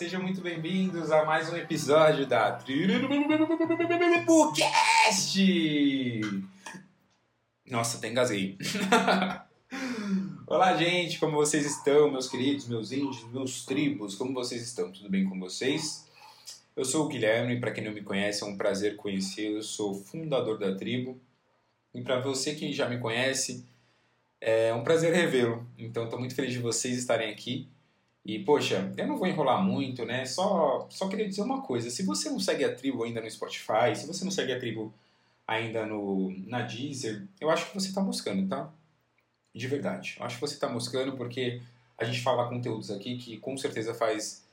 sejam muito bem-vindos a mais um episódio da Tribocast! Nossa, até engasguei. Olá, gente, como vocês estão, meus queridos, meus índios, meus tribos, como vocês estão? Tudo bem com vocês? Eu sou o Guilherme, para quem não me conhece, é um prazer conhecê-lo. Sou fundador da tribo. E para você que já me conhece, é um prazer revê-lo. Então, estou muito feliz de vocês estarem aqui. E, poxa, eu não vou enrolar muito, né? Só, só queria dizer uma coisa. Se você não segue a tribo ainda no Spotify, se você não segue a tribo ainda no, na Deezer, eu acho que você está buscando, tá? De verdade. Eu acho que você está buscando porque a gente fala conteúdos aqui que com certeza faz,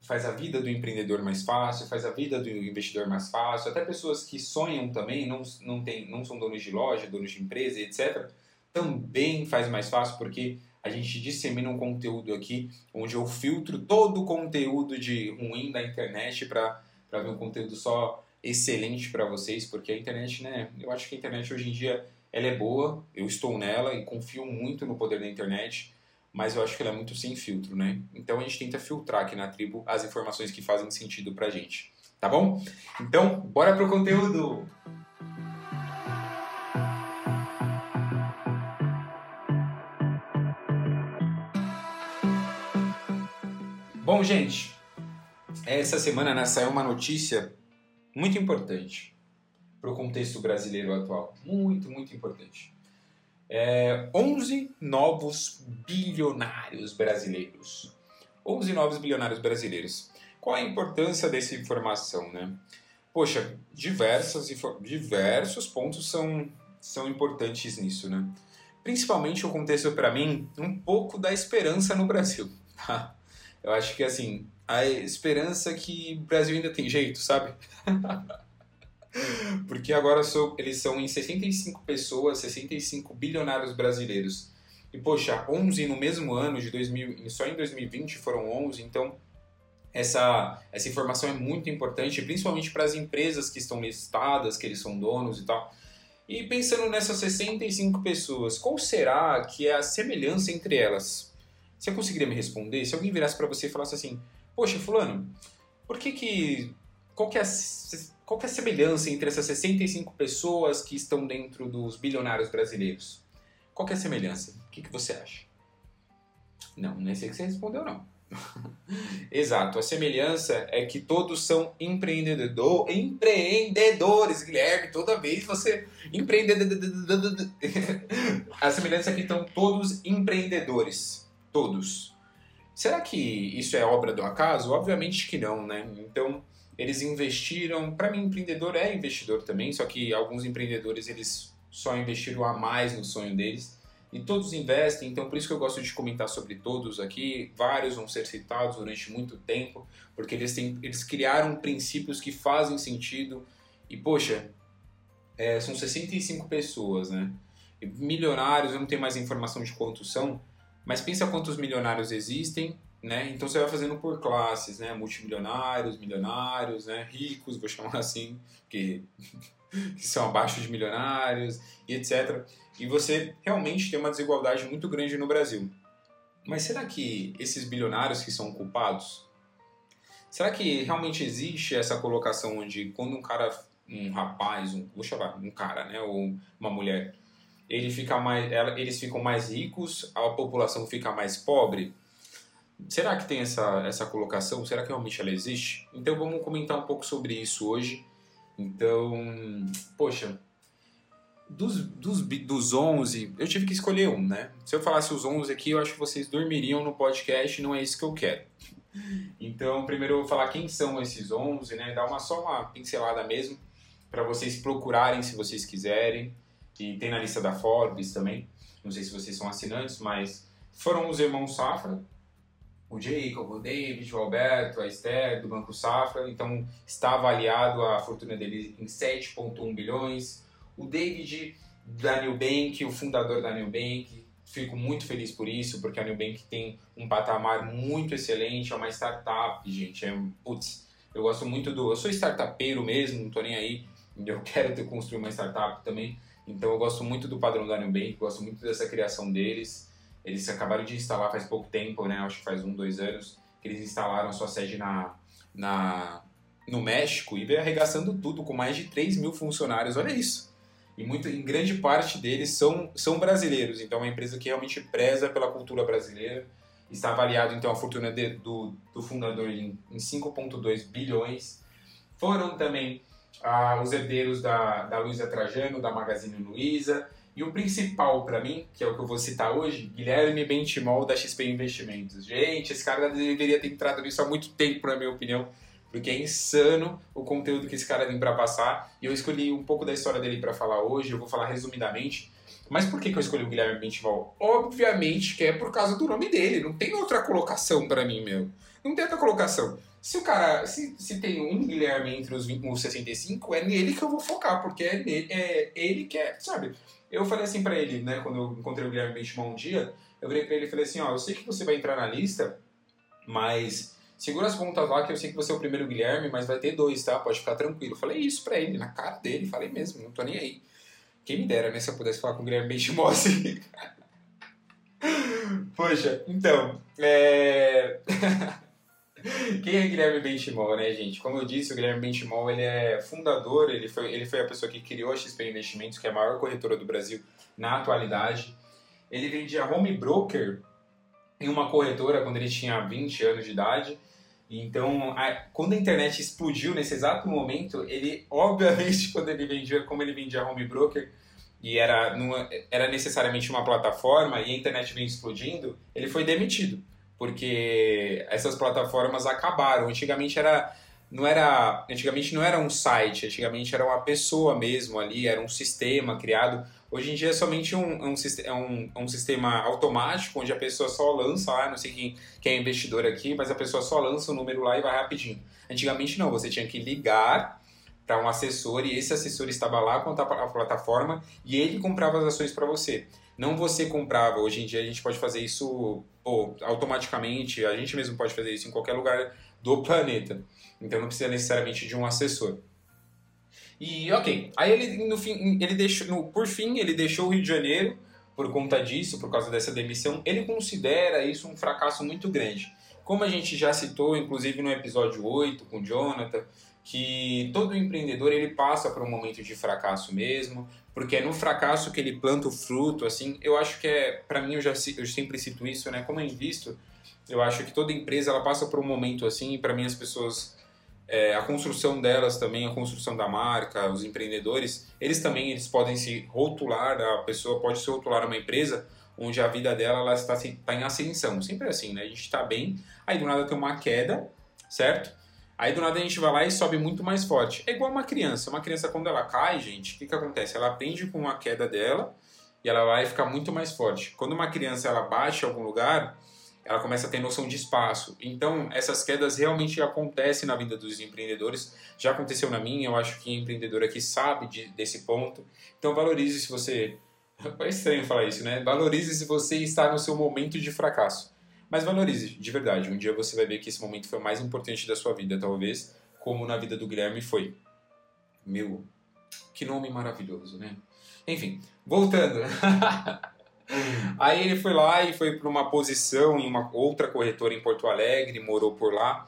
faz a vida do empreendedor mais fácil, faz a vida do investidor mais fácil. Até pessoas que sonham também, não, não, tem, não são donos de loja, donos de empresa, etc., também faz mais fácil porque a gente dissemina um conteúdo aqui onde eu filtro todo o conteúdo de ruim da internet para ver um conteúdo só excelente para vocês, porque a internet, né, eu acho que a internet hoje em dia ela é boa, eu estou nela e confio muito no poder da internet, mas eu acho que ela é muito sem filtro, né? Então a gente tenta filtrar aqui na tribo as informações que fazem sentido pra gente, tá bom? Então, bora pro conteúdo! Bom, gente, essa semana né, saiu uma notícia muito importante para o contexto brasileiro atual. Muito, muito importante. É, 11 novos bilionários brasileiros. 11 novos bilionários brasileiros. Qual a importância dessa informação, né? Poxa, diversas, diversos pontos são, são importantes nisso, né? Principalmente o contexto, para mim, um pouco da esperança no Brasil. Tá? Eu acho que, assim, a esperança que o Brasil ainda tem jeito, sabe? Porque agora sou, eles são em 65 pessoas, 65 bilionários brasileiros. E, poxa, 11 no mesmo ano, de 2000, só em 2020 foram 11, então essa, essa informação é muito importante, principalmente para as empresas que estão listadas, que eles são donos e tal. E pensando nessas 65 pessoas, qual será que é a semelhança entre elas? Você conseguiria me responder? Se alguém virasse para você e falasse assim, poxa, fulano, por que que... Qual que, é a, qual que é a semelhança entre essas 65 pessoas que estão dentro dos bilionários brasileiros? Qual que é a semelhança? O que, que você acha? Não, não é sei que você respondeu, não. Exato, a semelhança é que todos são empreendedor, empreendedores, Guilherme. Toda vez você empreendedor. a semelhança é que estão todos empreendedores todos. Será que isso é obra do acaso? Obviamente que não, né? Então, eles investiram, para mim empreendedor é investidor também, só que alguns empreendedores eles só investiram a mais no sonho deles. E todos investem, então por isso que eu gosto de comentar sobre todos aqui. Vários vão ser citados durante muito tempo, porque eles, têm, eles criaram princípios que fazem sentido. E poxa, é, são 65 pessoas, né? Milionários, eu não tenho mais informação de quantos são, mas pensa quantos milionários existem, né? Então você vai fazendo por classes, né? Multimilionários, milionários, né? Ricos, vou chamar assim, que, que são abaixo de milionários e etc. E você realmente tem uma desigualdade muito grande no Brasil. Mas será que esses bilionários que são culpados? Será que realmente existe essa colocação onde quando um cara, um rapaz, um, vou chamar um cara, né, ou uma mulher, ele fica mais, eles ficam mais ricos, a população fica mais pobre? Será que tem essa, essa colocação? Será que realmente ela existe? Então vamos comentar um pouco sobre isso hoje. Então, poxa, dos, dos, dos 11, eu tive que escolher um, né? Se eu falasse os 11 aqui, eu acho que vocês dormiriam no podcast, não é isso que eu quero. Então, primeiro eu vou falar quem são esses 11, né? Dar uma, só uma pincelada mesmo, para vocês procurarem se vocês quiserem que tem na lista da Forbes também. Não sei se vocês são assinantes, mas foram os irmãos Safra, o Jacob, o David, o Alberto, a Esther do Banco Safra. Então está avaliado a fortuna dele em 7,1 bilhões. O David da New Bank, o fundador da New Bank, fico muito feliz por isso, porque a New Bank tem um patamar muito excelente, é uma startup, gente. É, putz, eu gosto muito do. Eu sou startupeiro mesmo, não tô nem aí. Eu quero ter construir uma startup também. Então eu gosto muito do padrão da Nubank, gosto muito dessa criação deles. Eles acabaram de instalar faz pouco tempo, né? Acho que faz um, dois anos. que eles instalaram sua sede na, na, no México e veio arregaçando tudo com mais de 3 mil funcionários. Olha isso. E muito, em grande parte deles são, são brasileiros, então é uma empresa que realmente preza pela cultura brasileira. Está avaliado então a fortuna de, do, do fundador em, em 5,2 bilhões. Foram também ah, os herdeiros da, da Luiza Trajano, da Magazine Luiza, e o principal para mim, que é o que eu vou citar hoje, Guilherme Bentimol da XP Investimentos. Gente, esse cara deveria ter entrado nisso há muito tempo, na minha opinião, porque é insano o conteúdo que esse cara tem para passar. E eu escolhi um pouco da história dele para falar hoje, eu vou falar resumidamente. Mas por que, que eu escolhi o Guilherme Bentimol? Obviamente que é por causa do nome dele, não tem outra colocação para mim, meu. Não tem outra colocação. Se o cara, se, se tem um Guilherme entre os, 20, os 65, é nele que eu vou focar, porque é, é ele que é, sabe? Eu falei assim para ele, né, quando eu encontrei o Guilherme Benchimol um dia, eu virei pra ele e falei assim, ó, eu sei que você vai entrar na lista, mas segura as pontas lá que eu sei que você é o primeiro Guilherme, mas vai ter dois, tá? Pode ficar tranquilo. Falei isso pra ele, na cara dele, falei mesmo, não tô nem aí. Quem me dera, né, se eu pudesse falar com o Guilherme Benchimol assim. Poxa, então, é... Quem é Guilherme Benchimol, né, gente? Como eu disse, o Guilherme Benchimol, ele é fundador, ele foi, ele foi a pessoa que criou a XP Investimentos, que é a maior corretora do Brasil na atualidade. Ele vendia home broker em uma corretora quando ele tinha 20 anos de idade. Então, a, quando a internet explodiu nesse exato momento, ele, obviamente, quando ele vendia, como ele vendia home broker, e era, era necessariamente uma plataforma, e a internet vem explodindo, ele foi demitido porque essas plataformas acabaram. Antigamente era não era antigamente não era um site, antigamente era uma pessoa mesmo ali, era um sistema criado. Hoje em dia é somente um, um, é um, um sistema automático onde a pessoa só lança lá, não sei quem, quem é investidor aqui, mas a pessoa só lança o número lá e vai rapidinho. Antigamente não, você tinha que ligar para um assessor e esse assessor estava lá com a plataforma e ele comprava as ações para você. Não você comprava, hoje em dia a gente pode fazer isso pô, automaticamente, a gente mesmo pode fazer isso em qualquer lugar do planeta. Então não precisa necessariamente de um assessor. E ok, aí ele no fim, ele deixou, no, por fim, ele deixou o Rio de Janeiro por conta disso, por causa dessa demissão. Ele considera isso um fracasso muito grande. Como a gente já citou, inclusive no episódio 8 com o Jonathan, que todo empreendedor ele passa por um momento de fracasso mesmo, porque é no fracasso que ele planta o fruto, assim, eu acho que é, para mim eu já eu sempre cito isso, né, como eu invisto, eu acho que toda empresa ela passa por um momento assim, e para mim as pessoas é, a construção delas também, a construção da marca, os empreendedores, eles também eles podem se rotular, a pessoa pode se rotular uma empresa onde a vida dela ela está, está em ascensão, sempre assim, né, a gente está bem, aí do nada tem uma queda, certo? Aí do nada a gente vai lá e sobe muito mais forte. É igual uma criança. Uma criança, quando ela cai, gente, o que, que acontece? Ela aprende com a queda dela e ela vai ficar muito mais forte. Quando uma criança ela baixa algum lugar, ela começa a ter noção de espaço. Então, essas quedas realmente acontecem na vida dos empreendedores. Já aconteceu na minha, eu acho que empreendedor aqui sabe de, desse ponto. Então, valorize se você. É estranho falar isso, né? Valorize se você está no seu momento de fracasso. Mas valorize, de verdade. Um dia você vai ver que esse momento foi o mais importante da sua vida, talvez, como na vida do Guilherme foi. Meu, que nome maravilhoso, né? Enfim, voltando. Aí ele foi lá e foi para uma posição em uma outra corretora em Porto Alegre, morou por lá.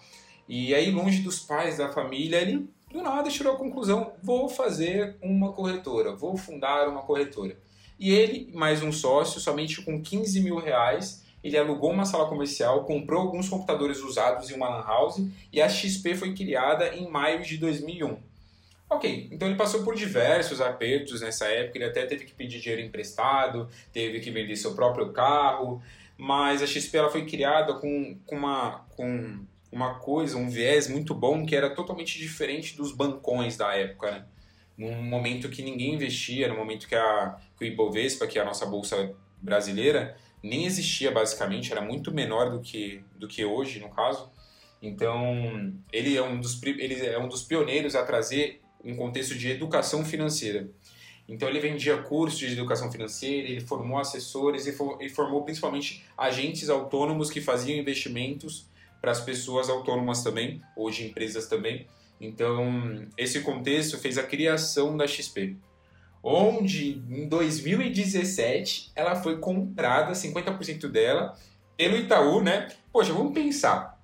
E aí, longe dos pais, da família, ele do nada tirou a conclusão: vou fazer uma corretora, vou fundar uma corretora. E ele, mais um sócio, somente com 15 mil reais, ele alugou uma sala comercial, comprou alguns computadores usados em uma lan house e a XP foi criada em maio de 2001. Ok, então ele passou por diversos apertos nessa época, ele até teve que pedir dinheiro emprestado, teve que vender seu próprio carro, mas a XP ela foi criada com, com, uma, com uma coisa, um viés muito bom que era totalmente diferente dos bancões da época, né? Num momento que ninguém investia, no momento que, a, que o Ibovespa, que é a nossa bolsa brasileira, nem existia basicamente, era muito menor do que, do que hoje, no caso. Então, ele é, um dos, ele é um dos pioneiros a trazer um contexto de educação financeira. Então, ele vendia cursos de educação financeira, ele formou assessores e, for, e formou principalmente agentes autônomos que faziam investimentos para as pessoas autônomas também, hoje empresas também. Então, esse contexto fez a criação da XP onde em 2017 ela foi comprada, 50% dela, pelo Itaú, né? Poxa, vamos pensar.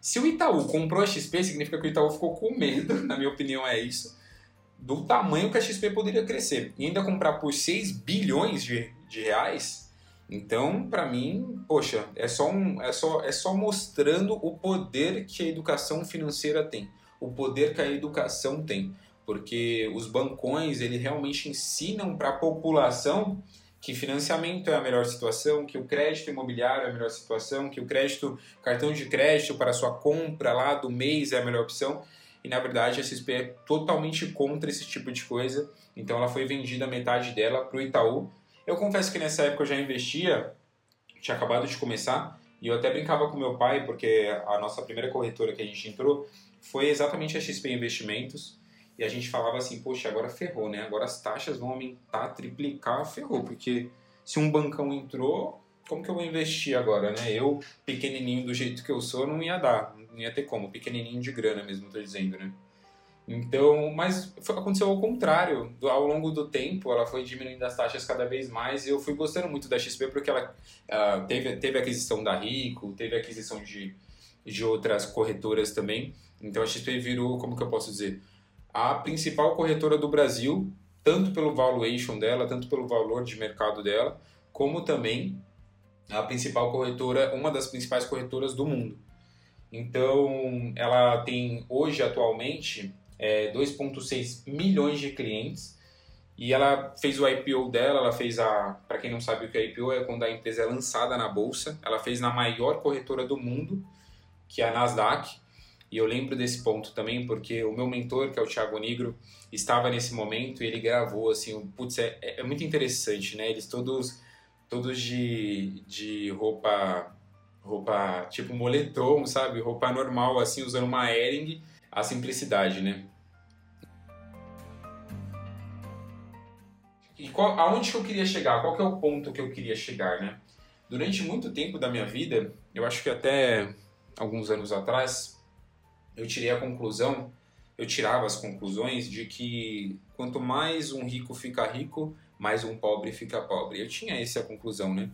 Se o Itaú comprou a XP, significa que o Itaú ficou com medo, na minha opinião é isso, do tamanho que a XP poderia crescer. E ainda comprar por 6 bilhões de, de reais, então, para mim, poxa, é só, um, é, só, é só mostrando o poder que a educação financeira tem, o poder que a educação tem. Porque os bancões, ele realmente ensinam para a população que financiamento é a melhor situação, que o crédito imobiliário é a melhor situação, que o crédito, cartão de crédito para sua compra lá do mês é a melhor opção. E na verdade a XP é totalmente contra esse tipo de coisa. Então ela foi vendida metade dela para o Itaú. Eu confesso que nessa época eu já investia, tinha acabado de começar, e eu até brincava com meu pai, porque a nossa primeira corretora que a gente entrou foi exatamente a XP Investimentos. E a gente falava assim, poxa, agora ferrou, né? Agora as taxas vão aumentar, triplicar, ferrou. Porque se um bancão entrou, como que eu vou investir agora, né? Eu, pequenininho do jeito que eu sou, não ia dar, não ia ter como. Pequenininho de grana mesmo, tô dizendo, né? Então, mas foi, aconteceu ao contrário. Ao longo do tempo, ela foi diminuindo as taxas cada vez mais e eu fui gostando muito da XP porque ela uh, teve, teve aquisição da Rico, teve aquisição de, de outras corretoras também. Então a XP virou, como que eu posso dizer, a principal corretora do Brasil, tanto pelo valuation dela, tanto pelo valor de mercado dela, como também a principal corretora, uma das principais corretoras do mundo. Então, ela tem hoje, atualmente, é, 2,6 milhões de clientes e ela fez o IPO dela, ela fez a, para quem não sabe o que é IPO, é quando a empresa é lançada na bolsa, ela fez na maior corretora do mundo, que é a Nasdaq, e eu lembro desse ponto também porque o meu mentor, que é o Thiago Negro, estava nesse momento e ele gravou assim, putz, é, é muito interessante, né? Eles todos todos de, de roupa roupa tipo moletom, sabe? Roupa normal assim, usando uma Ering, a simplicidade, né? E qual, aonde que eu queria chegar? Qual que é o ponto que eu queria chegar, né? Durante muito tempo da minha vida, eu acho que até alguns anos atrás, eu tirei a conclusão, eu tirava as conclusões de que quanto mais um rico fica rico, mais um pobre fica pobre. Eu tinha essa conclusão, né?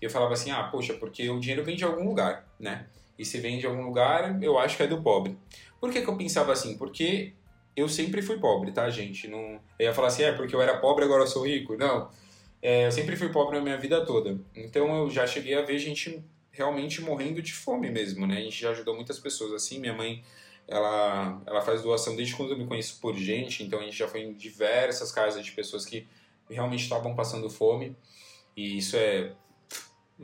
Eu falava assim, ah, poxa, porque o dinheiro vem de algum lugar, né? E se vem de algum lugar, eu acho que é do pobre. Por que, que eu pensava assim? Porque eu sempre fui pobre, tá, gente? Não... Eu ia falar assim, é porque eu era pobre, agora eu sou rico. Não. É, eu sempre fui pobre na minha vida toda. Então eu já cheguei a ver gente realmente morrendo de fome mesmo, né? A gente já ajudou muitas pessoas assim. Minha mãe ela, ela faz doação desde quando eu me conheço por gente, então a gente já foi em diversas casas de pessoas que realmente estavam passando fome, e isso é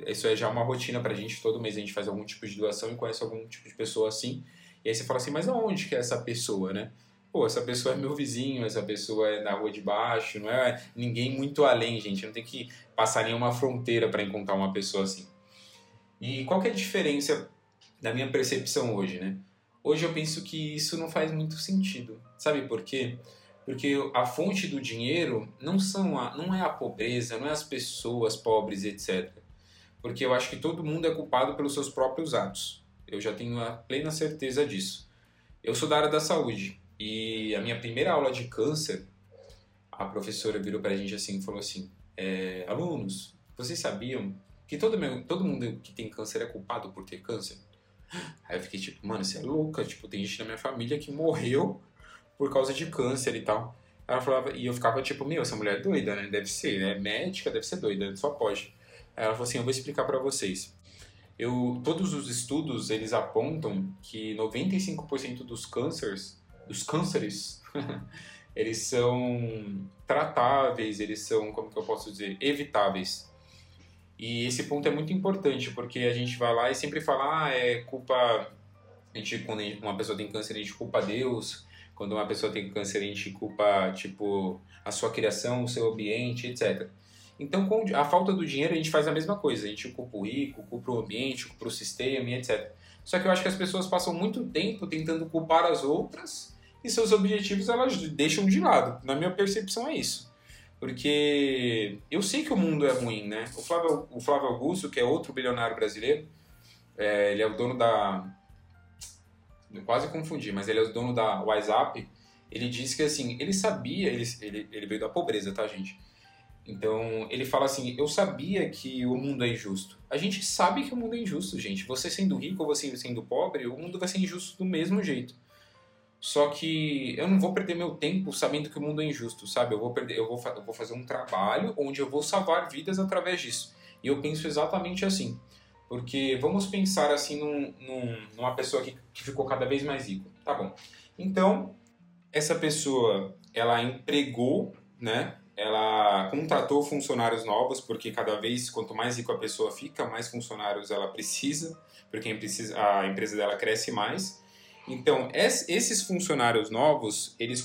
isso é já uma rotina pra gente, todo mês a gente faz algum tipo de doação e conhece algum tipo de pessoa assim, e aí você fala assim, mas aonde que é essa pessoa, né? Pô, essa pessoa é meu vizinho, essa pessoa é na rua de baixo, não é ninguém muito além, gente, não tem que passar nenhuma fronteira para encontrar uma pessoa assim. E qual que é a diferença da minha percepção hoje, né? Hoje eu penso que isso não faz muito sentido. Sabe por quê? Porque a fonte do dinheiro não, são a, não é a pobreza, não é as pessoas pobres, etc. Porque eu acho que todo mundo é culpado pelos seus próprios atos. Eu já tenho a plena certeza disso. Eu sou da área da saúde e a minha primeira aula de câncer, a professora virou para a gente assim e falou assim: é, alunos, vocês sabiam que todo, todo mundo que tem câncer é culpado por ter câncer? Aí eu fiquei tipo, mano, você é louca. Tipo, tem gente na minha família que morreu por causa de câncer e tal. Ela falava, e eu ficava tipo, meu, essa mulher é doida, né? Deve ser, né? Médica, deve ser doida, só pode. Aí ela falou assim, eu vou explicar para vocês. Eu, todos os estudos, eles apontam que 95% dos cânceres, dos cânceres, eles são tratáveis, eles são, como que eu posso dizer, evitáveis. E esse ponto é muito importante, porque a gente vai lá e sempre fala, ah, é culpa. A gente, quando uma pessoa tem câncer, a gente culpa Deus. Quando uma pessoa tem câncer, a gente culpa, tipo, a sua criação, o seu ambiente, etc. Então, com a falta do dinheiro, a gente faz a mesma coisa. A gente culpa o rico, culpa o ambiente, culpa o sistema, etc. Só que eu acho que as pessoas passam muito tempo tentando culpar as outras e seus objetivos elas deixam de lado. Na minha percepção, é isso. Porque eu sei que o mundo é ruim, né? O Flávio, o Flávio Augusto, que é outro bilionário brasileiro, é, ele é o dono da. Eu quase confundi, mas ele é o dono da WhatsApp. Ele disse que assim, ele sabia, ele, ele, ele veio da pobreza, tá, gente? Então, ele fala assim: Eu sabia que o mundo é injusto. A gente sabe que o mundo é injusto, gente. Você sendo rico ou você sendo pobre, o mundo vai ser injusto do mesmo jeito. Só que eu não vou perder meu tempo sabendo que o mundo é injusto, sabe? Eu vou, perder, eu vou, eu vou fazer um trabalho onde eu vou salvar vidas através disso. E eu penso exatamente assim. Porque vamos pensar assim num, num, numa pessoa que, que ficou cada vez mais rica. Tá bom. Então, essa pessoa, ela empregou, né? Ela contratou funcionários novos, porque cada vez, quanto mais rico a pessoa fica, mais funcionários ela precisa, porque a empresa dela cresce mais. Então, esses funcionários novos, eles,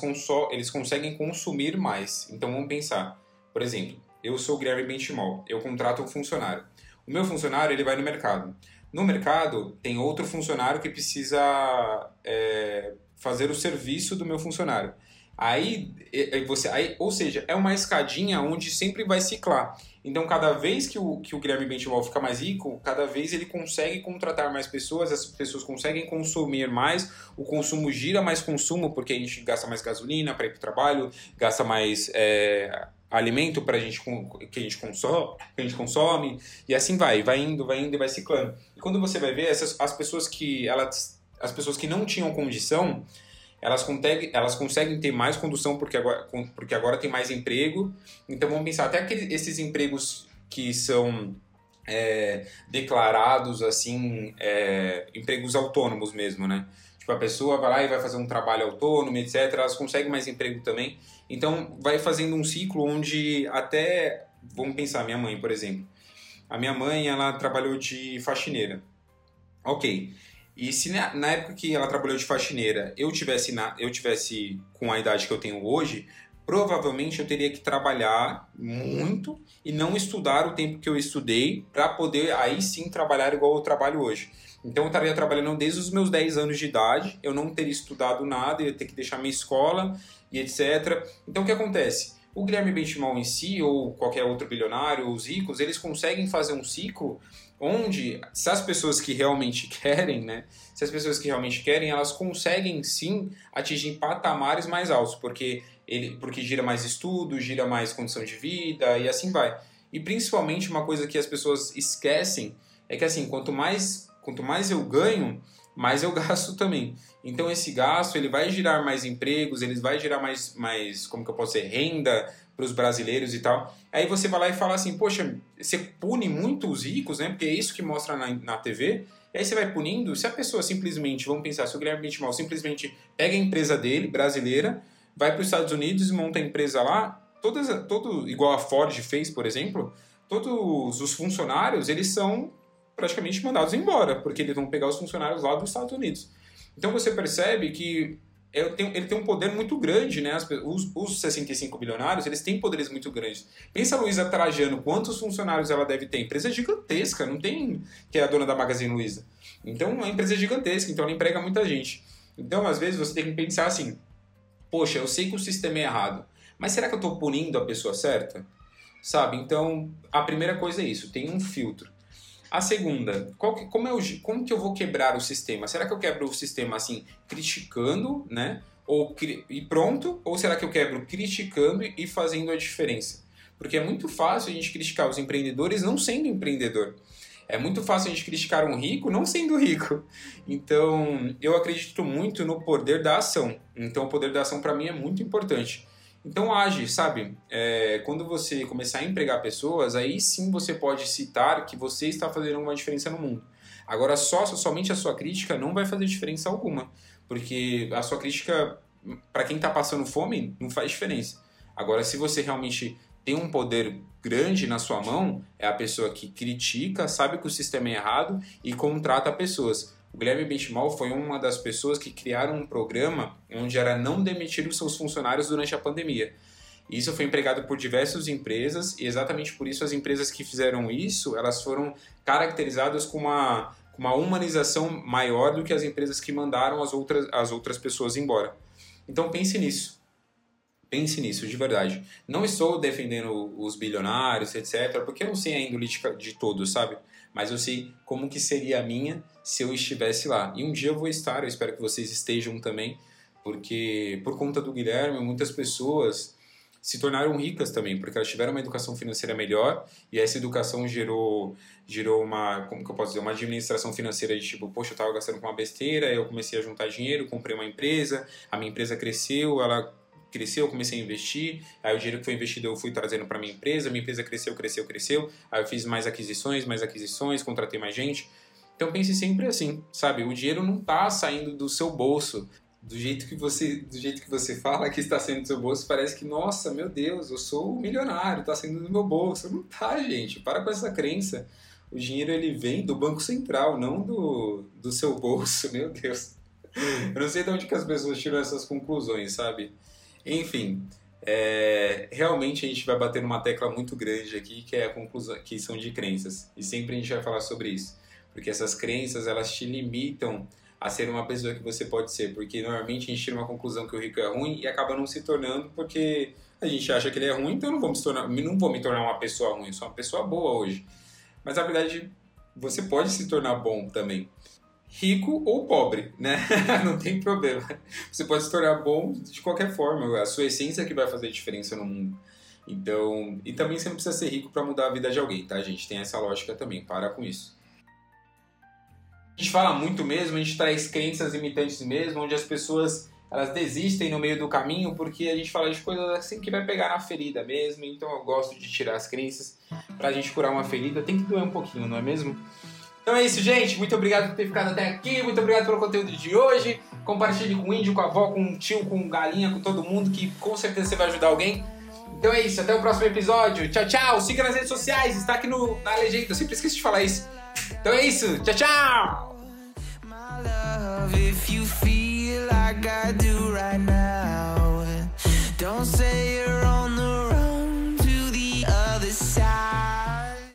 eles conseguem consumir mais. Então, vamos pensar. Por exemplo, eu sou o Guilherme Benchimol, eu contrato um funcionário. O meu funcionário, ele vai no mercado. No mercado, tem outro funcionário que precisa é, fazer o serviço do meu funcionário. Aí, você, aí, ou seja, é uma escadinha onde sempre vai ciclar. Então, cada vez que o, que o Guilherme Benchimol fica mais rico, cada vez ele consegue contratar mais pessoas, as pessoas conseguem consumir mais, o consumo gira mais consumo, porque a gente gasta mais gasolina para ir para o trabalho, gasta mais é, alimento para a gente que a gente consome, que a gente consome, e assim vai, vai indo, vai indo e vai ciclando. E quando você vai ver essas as pessoas que elas as pessoas que não tinham condição, elas conseguem, elas conseguem ter mais condução porque agora, porque agora tem mais emprego. Então vamos pensar até aqueles, esses empregos que são é, declarados assim, é, empregos autônomos mesmo, né? Tipo, a pessoa vai lá e vai fazer um trabalho autônomo, etc. Elas conseguem mais emprego também. Então vai fazendo um ciclo onde até, vamos pensar, minha mãe, por exemplo. A minha mãe, ela trabalhou de faxineira. Ok. E se na, na, época que ela trabalhou de faxineira eu tivesse, na, eu tivesse com a idade que eu tenho hoje, provavelmente eu teria que trabalhar muito e não estudar o tempo que eu estudei para poder aí sim trabalhar igual eu trabalho hoje. Então eu estaria trabalhando desde os meus 10 anos de idade, eu não teria estudado nada, ia ter que deixar minha escola e etc. Então o que acontece? O Guilherme Benchimol em si, ou qualquer outro bilionário, os ricos, eles conseguem fazer um ciclo onde, se as pessoas que realmente querem, né, se as pessoas que realmente querem, elas conseguem sim atingir patamares mais altos, porque ele, porque gira mais estudo, gira mais condição de vida e assim vai. E principalmente uma coisa que as pessoas esquecem é que assim, quanto mais, quanto mais eu ganho, mais eu gasto também. Então esse gasto ele vai gerar mais empregos, ele vai gerar mais, mais como que eu posso dizer, renda para os brasileiros e tal. Aí você vai lá e fala assim, poxa, você pune muito os ricos, né? Porque é isso que mostra na, na TV. E aí você vai punindo. Se a pessoa simplesmente, vamos pensar, se o Guilherme Benchimol simplesmente pega a empresa dele, brasileira, vai para os Estados Unidos e monta a empresa lá, todas, todo, igual a Ford fez, por exemplo, todos os funcionários, eles são praticamente mandados embora, porque eles vão pegar os funcionários lá dos Estados Unidos. Então você percebe que ele tem, ele tem um poder muito grande, né? Os, os 65 bilionários, eles têm poderes muito grandes. Pensa a Luísa Trajano, quantos funcionários ela deve ter? Empresa gigantesca, não tem que é a dona da Magazine Luiza. Então, é uma empresa gigantesca, então ela emprega muita gente. Então, às vezes, você tem que pensar assim, poxa, eu sei que o sistema é errado, mas será que eu estou punindo a pessoa certa? Sabe? Então, a primeira coisa é isso, tem um filtro. A segunda, que, como, eu, como que eu vou quebrar o sistema? Será que eu quebro o sistema assim, criticando, né? Ou, e pronto? Ou será que eu quebro criticando e fazendo a diferença? Porque é muito fácil a gente criticar os empreendedores não sendo empreendedor. É muito fácil a gente criticar um rico não sendo rico. Então, eu acredito muito no poder da ação. Então, o poder da ação para mim é muito importante. Então age, sabe? É, quando você começar a empregar pessoas, aí sim você pode citar que você está fazendo uma diferença no mundo. Agora, só somente a sua crítica não vai fazer diferença alguma, porque a sua crítica, para quem está passando fome, não faz diferença. Agora, se você realmente tem um poder grande na sua mão, é a pessoa que critica, sabe que o sistema é errado e contrata pessoas. O Guilherme Benchimol foi uma das pessoas que criaram um programa onde era não demitir os seus funcionários durante a pandemia. Isso foi empregado por diversas empresas e exatamente por isso as empresas que fizeram isso, elas foram caracterizadas com uma, com uma humanização maior do que as empresas que mandaram as outras, as outras pessoas embora. Então pense nisso. Pense nisso, de verdade. Não estou defendendo os bilionários, etc., porque eu não sei a índole de todos, sabe? Mas eu sei como que seria a minha se eu estivesse lá. E um dia eu vou estar, eu espero que vocês estejam também, porque por conta do Guilherme, muitas pessoas se tornaram ricas também, porque elas tiveram uma educação financeira melhor e essa educação gerou, gerou uma, como que eu posso dizer, uma administração financeira de tipo, poxa, eu estava gastando com uma besteira, eu comecei a juntar dinheiro, comprei uma empresa, a minha empresa cresceu, ela cresceu, eu comecei a investir, aí o dinheiro que foi investido eu fui trazendo para minha empresa, minha empresa cresceu, cresceu, cresceu, aí eu fiz mais aquisições, mais aquisições, contratei mais gente. Então pense sempre assim, sabe? O dinheiro não está saindo do seu bolso. Do jeito que você do jeito que você fala que está saindo do seu bolso parece que nossa meu Deus eu sou milionário está saindo do meu bolso. Não tá gente. Para com essa crença. O dinheiro ele vem do banco central não do, do seu bolso meu Deus. Eu não sei de onde que as pessoas tiram essas conclusões sabe enfim é, realmente a gente vai bater numa tecla muito grande aqui que é a conclusão que são de crenças e sempre a gente vai falar sobre isso porque essas crenças elas te limitam a ser uma pessoa que você pode ser, porque normalmente a gente tira uma conclusão que o rico é ruim e acaba não se tornando porque a gente acha que ele é ruim, então não vou me tornar, não vou me tornar uma pessoa ruim, eu sou uma pessoa boa hoje. Mas na verdade, você pode se tornar bom também. Rico ou pobre, né? não tem problema. Você pode se tornar bom de qualquer forma, a sua essência que vai fazer diferença no mundo. Então, e também você não precisa ser rico para mudar a vida de alguém, tá, gente? Tem essa lógica também, para com isso a gente fala muito mesmo, a gente traz crenças limitantes mesmo, onde as pessoas elas desistem no meio do caminho porque a gente fala de coisas assim que vai pegar na ferida mesmo. Então eu gosto de tirar as crenças pra gente curar uma ferida. Tem que doer um pouquinho, não é mesmo? Então é isso, gente. Muito obrigado por ter ficado até aqui. Muito obrigado pelo conteúdo de hoje. Compartilhe com o índio, com a avó, com o tio, com galinha, com todo mundo que com certeza você vai ajudar alguém. Então é isso. Até o próximo episódio. Tchau, tchau. Siga nas redes sociais. Está aqui no, na legenda. Eu sempre esqueço de falar isso. Então é isso. Tchau, tchau.